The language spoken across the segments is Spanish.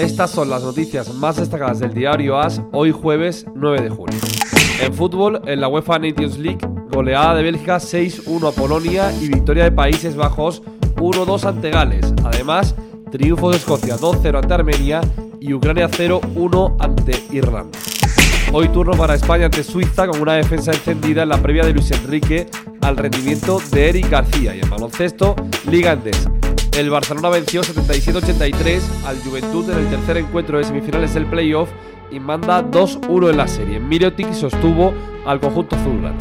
Estas son las noticias más destacadas del diario AS hoy jueves 9 de julio. En fútbol, en la UEFA Nations League, goleada de Bélgica 6-1 a Polonia y victoria de Países Bajos 1-2 ante Gales. Además, triunfo de Escocia 2-0 ante Armenia y Ucrania 0-1 ante Irlanda. Hoy turno para España ante Suiza con una defensa encendida en la previa de Luis Enrique al rendimiento de Eric García y en baloncesto Liga Endesa. El Barcelona venció 77-83 al Juventud en el tercer encuentro de semifinales del playoff y manda 2-1 en la serie. Mirotic sostuvo al conjunto azulgrana.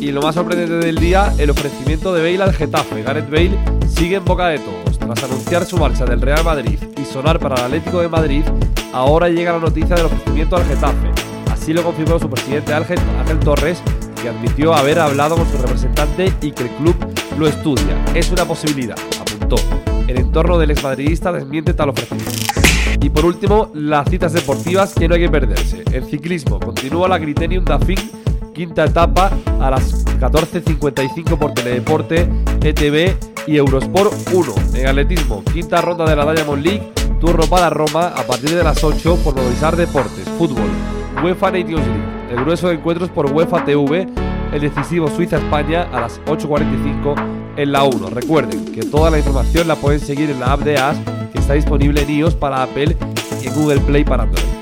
Y lo más sorprendente del día, el ofrecimiento de Bale al Getafe. Gareth Bale sigue en boca de todos. Tras anunciar su marcha del Real Madrid y sonar para el Atlético de Madrid, ahora llega la noticia del ofrecimiento al Getafe. Así lo confirmó su presidente Ángel, Torres, que admitió haber hablado con su representante y que el club lo estudia. Es una posibilidad, El entorno del exmadridista desmiente tal ofrecimiento. Y por último, las citas deportivas que no hay que perderse. En ciclismo continúa la Criterium Dafing, quinta etapa a las 14.55 por Teledeporte, ETV y Eurosport 1. En atletismo, quinta ronda de la Diamond League, turno para Roma a partir de las 8 por Movistar Deportes. Fútbol, UEFA Nations League. El grueso de encuentros por UEFA TV, el decisivo Suiza-España a las 8.45 en la 1. Recuerden que toda la información la pueden seguir en la app de AS que está disponible en iOS para Apple y en Google Play para Android.